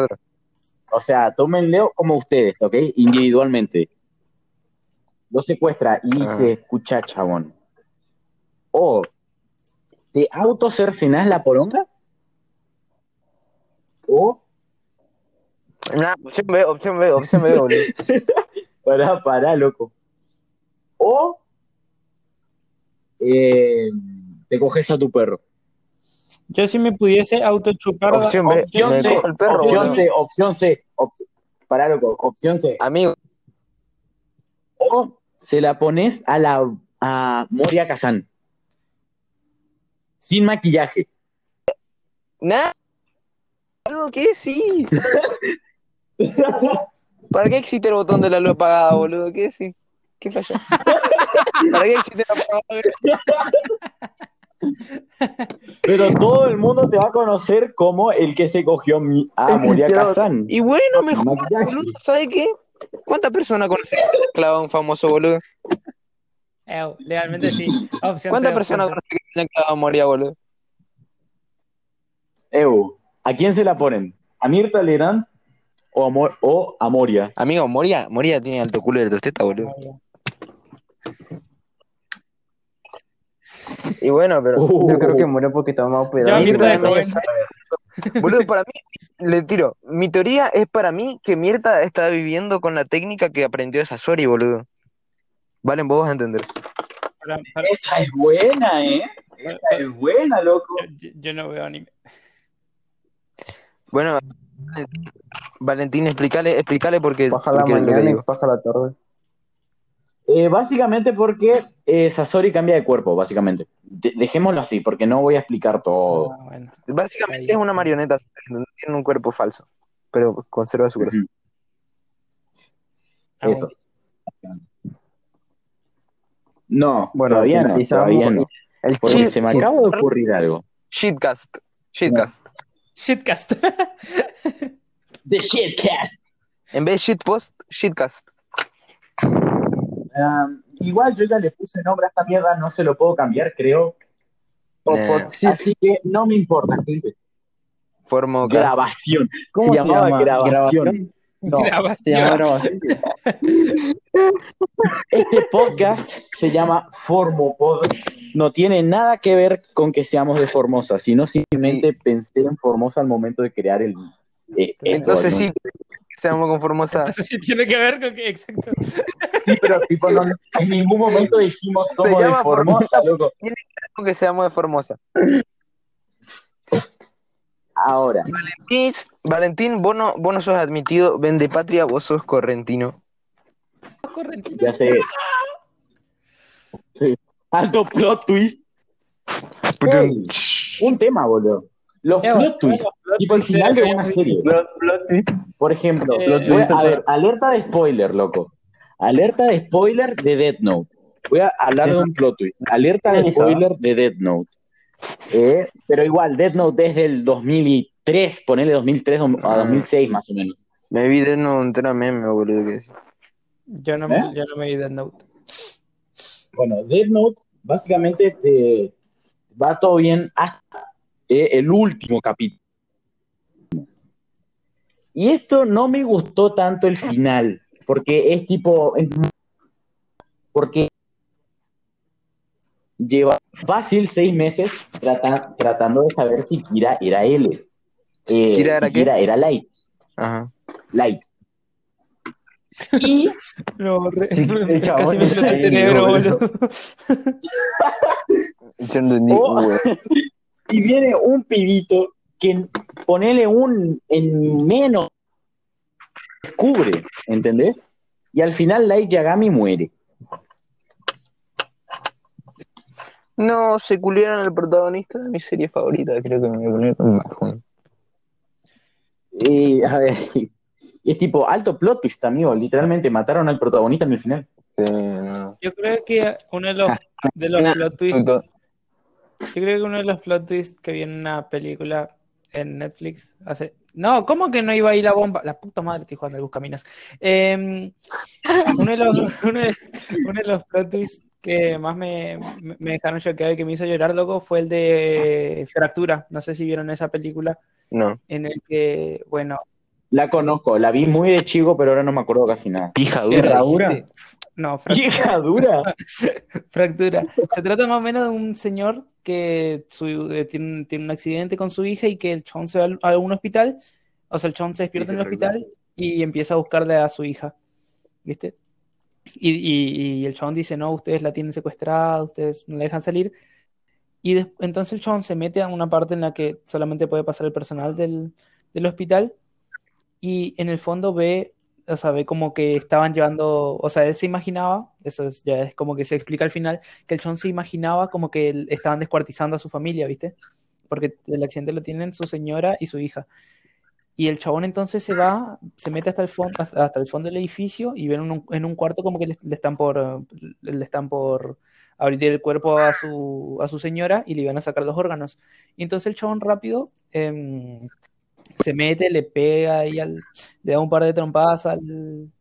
o sea, tómenlo como ustedes, ¿ok? Individualmente. Lo secuestra y dice, Ah. escucha, chabón. O te autocercenás la poronga. O, Nah, opción B, opción B, opción B, boludo. *laughs* pará, pará, loco. O eh, te coges a tu perro. Yo si me pudiese autochupar... Opción B, Opción me C, cojo el perro, opción boludo. C, opción C. op- pará, loco, opción C. Amigo, O se la pones a la a Moria Kazan. Sin maquillaje. nada. ¿qué? Sí. *laughs* *laughs* ¿Para qué existe el botón de la luz apagada, boludo? ¿Qué? Sí. ¿Qué falla? ¿Para qué existe la apagada? Pero todo el mundo te va a conocer como el que se cogió a Moria Kazan. Y bueno, me Sin jodas, maquillaje. boludo. ¿Sabe qué? ¿Cuántas personas conocen que clavado a un famoso, boludo? Eh, legalmente sí. ¿Cuántas personas conocen que hayan clavado a Moria, boludo? Eu, ¿a quién se la ponen? ¿A Mirta Legrand o a, Mo- o a Moria? Amigo, Moria, Moria tiene alto culo de testeta, boludo. Y bueno, pero. Uh, Yo creo que muere porque estaba más joven. Boludo, para mí, le tiro. Mi teoría es para mí que Mirta está viviendo con la técnica que aprendió de Sasori, boludo. Valen, vos vas a entender. Para- para- Esa es buena, ¿eh? Esa es buena, loco. yo, yo no veo anime. Bueno, Valentín, explícale, explícale porque, Paja la porque mañana y paja la tarde. Eh, básicamente porque eh, Sasori cambia de cuerpo, básicamente. De- dejémoslo así, porque no voy a explicar todo. Ah, bueno. Básicamente es una marioneta, no tiene un cuerpo falso, pero conserva su. Ah, Eso. No, Bueno, todavía no, todavía no. El Porque se me acaba de ocurrir algo. shitcast, shitcast. Shitcast. *laughs* The Shitcast. En vez de shitpost, shitcast. Um, igual yo ya le puse nombre a esta mierda, no se lo puedo cambiar, creo. Así que no me importa, gente. Formo Grabación. ¿Cómo se, llamaba grabación? No, Grabación. se llama grabación. *laughs* Este podcast se llama Formopod. No tiene nada que ver con que seamos de Formosa, sino simplemente pensé en Formosa al momento de crear el. eh, Entonces sí, seamos con Formosa. Eso sí tiene que ver con que, exacto. Sí, pero tipo, no, en ningún momento dijimos Se somos de llama Formosa, loco. que seamos de Formosa. Ahora, Mis- Valentín, vos no, vos no sos admitido, vende patria, vos sos correntino. Ya sé. Sí. Alto plot twist. Un tema, boludo. Los Eh, plot twists. Tipo el final de una serie. Plot- plot twist. Por ejemplo, Eh, voy a, a ver, alerta de spoiler, loco. Alerta de spoiler de Death Note. Voy a hablar de un plot twist. Alerta de spoiler de Death Note. Eh, pero igual, Death Note desde el 2003, ponele 2003 a 2006 más o menos. Me vi de no entera meme, boludo. Que... Yo no, ¿Eh? me, yo no me vi Death Note. Bueno, Death Note básicamente te- va todo bien hasta eh, el último capítulo. Y esto no me gustó tanto el final, porque es tipo, es- porque lleva fácil seis meses trata- tratando de saber si Kira era él. Eh, ¿Kira era si qué? Kira era Light. Ajá. Light. Y *laughs* No, re- Sí, *laughs* el chabón casi me explota el cerebro, boludo. *laughs* Oh. y viene un pibito que ponele un en menos descubre, ¿entendés? Y al final Light Yagami muere. No, se culieron al protagonista de mi serie favorita. Creo que me voy a poner con Mahon. Y, a ver, Y es tipo, alto plot twist, amigo. Literalmente mataron al protagonista en el final. Sí, no. Yo creo que uno de los, de los plot twists, yo creo que uno de los plot twists que vi en una película en Netflix hace. No, ¿cómo que no iba a ir la bomba? La puta madre, estoy jugando al Buscaminas. Eh, uno, de los, *laughs* uno, de, uno de los plot twists que más me, me- me dejaron choqueado y que me hizo llorar, loco, fue el de Fractura. No sé si vieron esa película No. en el que, bueno, La conozco, la vi muy de chico, pero ahora no me acuerdo casi nada. Pija ¿Herradura? no, Fractura. ¡Vieja dura! *laughs* Fractura. Se trata más o menos de un señor que su- eh, tiene, tiene un accidente con su hija y que el chon se va a un hospital, o sea, el chon se despierta en el hospital y empieza a buscarle a su hija, ¿viste? Y, y- y el chon dice, no, ustedes la tienen secuestrada, ustedes no la dejan salir. Y entonces el chon se mete a una parte en la que solamente puede pasar el personal del, del hospital y en el fondo ve, o sea, ve como que estaban llevando, o sea, él se imaginaba, eso es, ya es como que se explica al final, que el chon se imaginaba como que estaban descuartizando a su familia, ¿viste? Porque el accidente lo tienen su señora y su hija. Y el chabón entonces se va, se mete hasta el fondo, hasta, hasta el fondo del edificio y ven en un, en un cuarto como que le, le están por, eh, le están por abrir el cuerpo a su, a su señora y le iban a sacar los órganos. Y entonces el chabón rápido em, se mete, le pega y al, le da un par de trompadas al,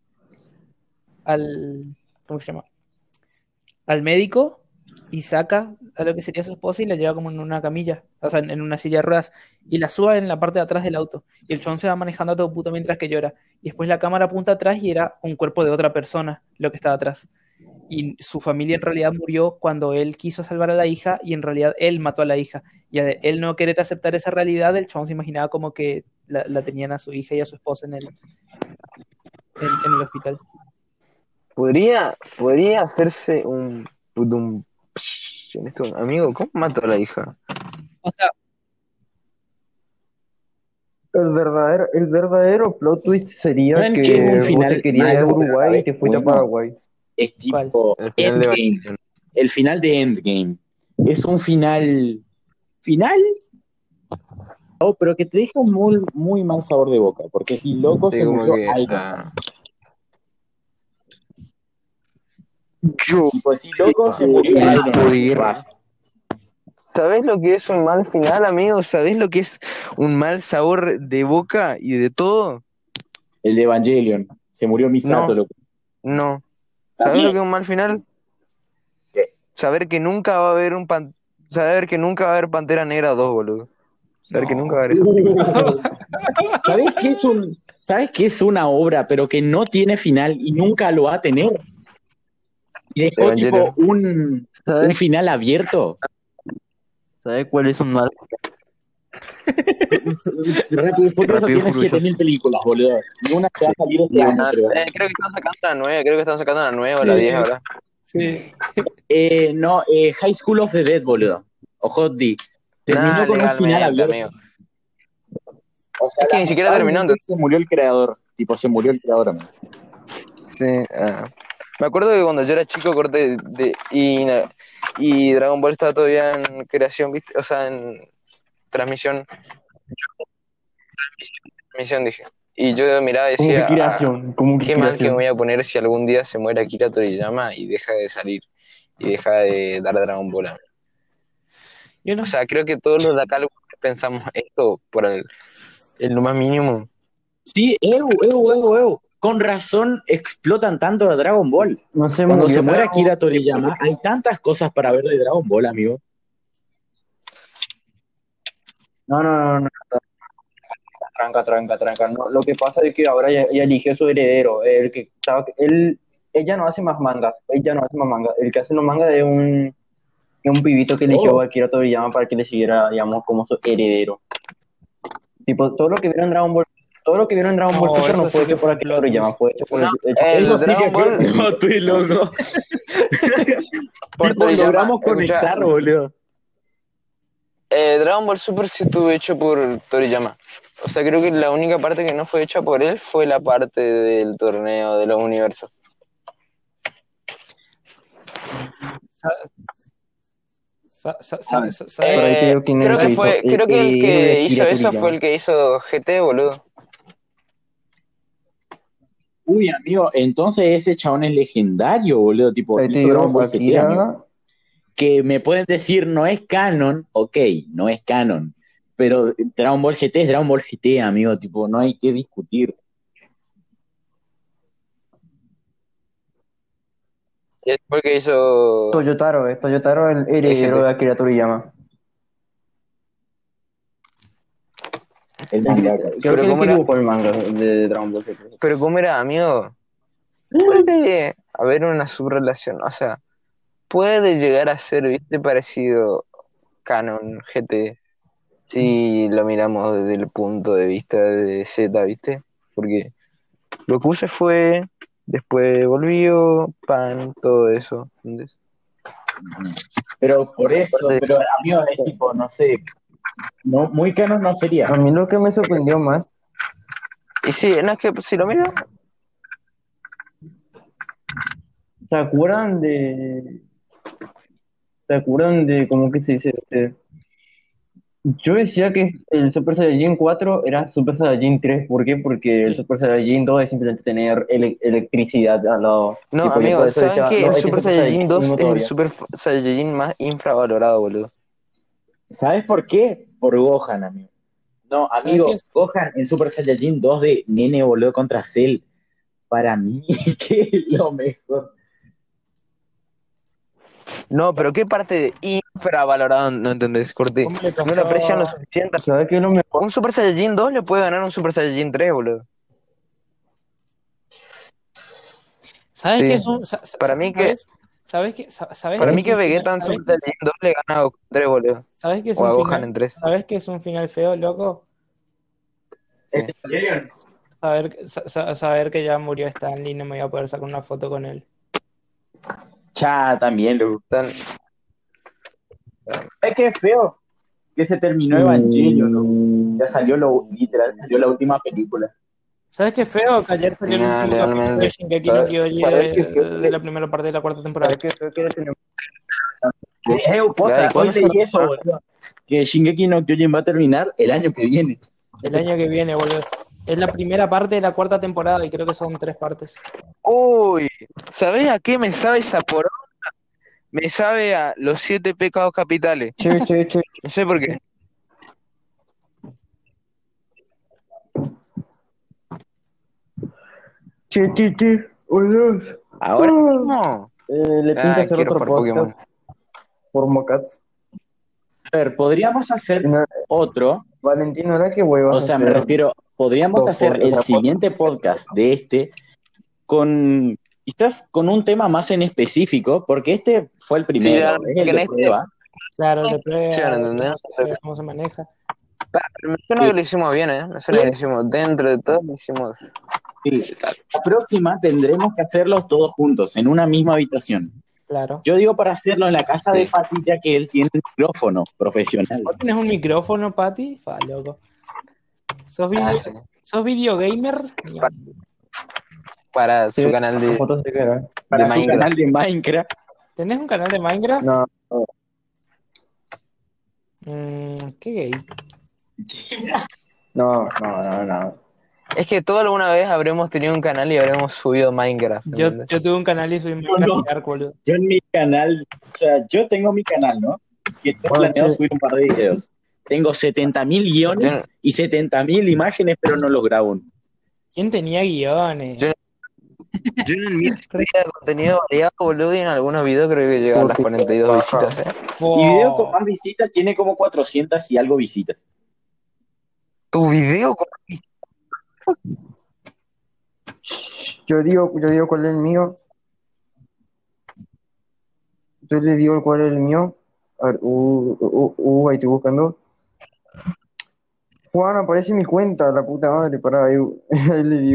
al, ¿cómo se llama? Al médico y saca a lo que sería su esposa y la lleva como en una camilla, o sea, en, una silla de ruedas, y la sube en la parte de atrás del auto. Y el chabón se va manejando a todo puto mientras que llora. Y después la cámara apunta atrás y era un cuerpo de otra persona lo que estaba atrás. Y su familia en realidad murió cuando él quiso salvar a la hija y en realidad él mató a la hija. Y al él no querer aceptar esa realidad, el chabón se imaginaba como que la, la tenían a su hija y a su esposa en el, en, en el hospital. Podría, podría hacerse un, un en esto, amigo, ¿cómo mato a la hija? O sea, El verdadero, el verdadero plot twist sería ¿Saben que qué? Un vos final te querías ir a Uruguay y te fuiste a. Paraguay. Es ¿Cuál? tipo El final de Endgame. El final de Endgame. Es un final. ¿Final? No, pero que te deja un muy, muy mal sabor de boca. Porque si loco Sí, se murió Iron ah, Man. Tipo, si loco se murió va. ¿Sabés lo que es un mal final, amigo? ¿Sabés lo que es un mal sabor de boca y de todo? El de Evangelion. Se murió Misato, No. loco. No. ¿Sabés También. lo que es un mal final? ¿Qué? Saber que nunca va a haber un pan... Saber que nunca va a haber Pantera Negra 2, boludo. Saber que nunca va a haber película. *laughs* ¿Sabes qué es un, sabes qué es una obra, pero que no tiene final y nunca lo va a tener? Y dejó tipo un, un ¿Sabes, final abierto. ¿sabes cuál es un mal? Rápido y Furioso y tiene Furioso. 7000 películas, boludo. Y una se va a salir este año, creo. Eh, creo que están sacando la nueva, creo que están sacando la nueva o la Sí. 10 ahora. sí. Eh, no, eh, High School of the Dead, boludo. O Hot D. Terminó Nah, con un final abierto. amigo. O sea, Es que ni siquiera terminó, Se murió el creador. Tipo, se murió el creador, amigo. Sí, ah. Me acuerdo que cuando yo era chico corté de, y, na- y Dragon Ball estaba todavía en creación, ¿viste? O sea, en transmisión. Transmisión, dije. Y yo miraba y decía, ah, creación, como que qué mal que me voy a poner si algún día se muere Akira Toriyama y deja de salir y deja de dar Dragon Ball. a mí. Yo no O sea, creo que todos los de acá pensamos esto por el, el lo más mínimo. Sí, eu, eu, eu, eu. Con razón explotan tanto a Dragon Ball. No sé, Cuando se muere Akira Toriyama, hay tantas cosas para ver de Dragon Ball, amigo. No, no, no, no. Tranca, tranca, tranca. No, lo que pasa es que ahora ya, ya eligió su heredero. El que estaba, él, ella no hace más mangas. Ella no hace más mangas. El que hace los mangas es un, es un pibito que eligió Oh. a Akira Toriyama para que le siguiera, digamos, como su heredero. Tipo, todo lo que vieron en Dragon Ball, todo lo que vieron en Dragon Ball No, Super no fue hecho por plot Toriyama, twist. fue hecho por el, No, el- Eso sí que fue *laughs* no, estoy loco. Por Tipo, logramos conectar, boludo. Eh, Dragon Ball Super sí estuvo hecho por Toriyama. O sea, creo que la única parte que no fue hecha por él fue la parte del torneo de los universos. sa- sa- sa- sa- sa- Pero ahí te Eh, creo que que hizo, fue, creo que el que hizo eso fue el que hizo GT, boludo. Uy, amigo, entonces ese chabón es legendario, boludo. Tipo, Ahí te hizo Dragon Ball GT, amigo. Que me pueden decir no es canon, ok, no es canon, pero Dragon Ball GT es Dragon Ball GT, amigo, tipo, no hay que discutir. Es porque hizo. Toyotaro, eh, Toyotaro el heredero GT. de Akira Toriyama. El mangaka. Creo Pero que él ¿cómo era? dibujó el manga de Dragon Ball GT. Pero ¿cómo era, amigo? Puede haber una subrelación, o sea, puede llegar a ser, viste, parecido Canon GT, si lo miramos desde el punto de vista de Z, viste, porque lo que se fue, después volvió, pan, todo eso, ¿entendés? Pero por eso, pero amigo, es tipo, no sé, no, muy canon no sería. A mí lo que me sorprendió más, Y sí, no es que si lo miro, ¿se acuerdan de... ¿Se acuerdan de cómo que se dice? Este, Yo decía que el Super Saiyajin 4 era Super Saiyajin 3, ¿por qué? Porque el Super Saiyajin 2 es simplemente tener ele- electricidad al lado. no, Tipo, amigo, ¿saben decía, que no, el Super Saiyajin 2 uno es el. Super Saiyajin más infravalorado, boludo? ¿Sabes por qué? Por Gohan, amigo. No, amigo? Gohan en Super Saiyajin 2 de nene boludo contra Cell, para mí, *laughs* que es lo mejor. No, pero ¿qué parte de infravalorado no entendés, Corti? ¿Cómo le No lo aprecian lo suficiente. ¿Sabes qué lo mejor? Un Super Saiyajin 2 le puede ganar a un Super Saiyajin 3, boludo. ¿Sabes Sí. qué es un. Para mí que- ¿sabes? ¿Sabes qué? sa- ¿Sabes Para qué mí que Vegeta en ¿sabes- Super Saiyajin 2 le gana a Goku 3, boludo. ¿Sabes qué es O a un Gohan final? en 3. ¿Sabes qué es un final feo, loco? Saber, sa- saber que ya murió Stanley y no me voy a poder sacar una foto con él. Cha, también, loco. Tan- Es que es feo que se terminó Evangelion, ¿no? Ya salió lo, literal, salió la última película. ¿Sabes qué feo? Que ayer salió el último capítulo de Shingeki no ¿Sabes- Kyojin sabes qué de, feo? de la primera parte de la cuarta temporada. ¿Sabes qué fue que tenemos? Eh, eso, boludo. Que Shingeki no Kyojin va a terminar el año que viene. El año que viene, boludo. Es la primera parte de la cuarta temporada y creo que son tres partes. Uy, ¿sabés a qué me sabe esa poronga? Me sabe a los siete pecados capitales. Che, che, che. No sé por qué. Che, che, che. Oh, Dios. Ahora mismo. Eh, le pinta Ah, hacer otro jugar Pokémon. podcast por Mocats. A ver, podríamos hacer No, otro, Valentino, ¿era que huevas o sea, me refiero, podríamos hacer el siguiente podcast de este con, quizás con un tema más en específico, porque este fue el primero, Sí, es el de este- prueba. Claro, de prueba, Sí, no entendés. no cómo se maneja. Pero que lo hicimos bien, ¿eh? Que lo hicimos dentro de todo, lo hicimos. Sí, la próxima tendremos que hacerlos todos juntos, en una misma habitación. Claro. Yo digo para hacerlo en la casa de. Pati, ya que él tiene un micrófono profesional. ¿Vos tenés un micrófono, Pati? Fa, loco. ¿Sos, video, Ah, sí. ¿Sos videogamer? Para su Sí, canal de, fotos de cara. Para de su Minecraft. canal de Minecraft. ¿Tenés un canal de Minecraft? No, Mm, qué gay. no, no, no, no. Es que todos alguna vez habremos tenido un canal y habremos subido Minecraft. Yo, tuve un canal y subí no. Minecraft boludo. Yo en mi canal, o sea, yo tengo mi canal, ¿no? Que tengo Bueno, planeado subir un par de videos. Tengo 70.000 guiones y 70.000 imágenes, pero no los grabo. ¿Quién tenía guiones? Yo- Yo en el mío subía contenido variado, boludo, y en algunos videos creo que llegaban a las 42 visitas, ¿eh? Oh, Mi video con más visitas tiene como 400 y algo visitas. ¿Tu video? con- Yo digo, yo digo cuál es el mío. Yo le digo cuál es el mío. A ver, uh, uh, uh, ahí estoy buscando. Juan, aparece mi cuenta, la puta madre, para ahí, *laughs* ahí le digo.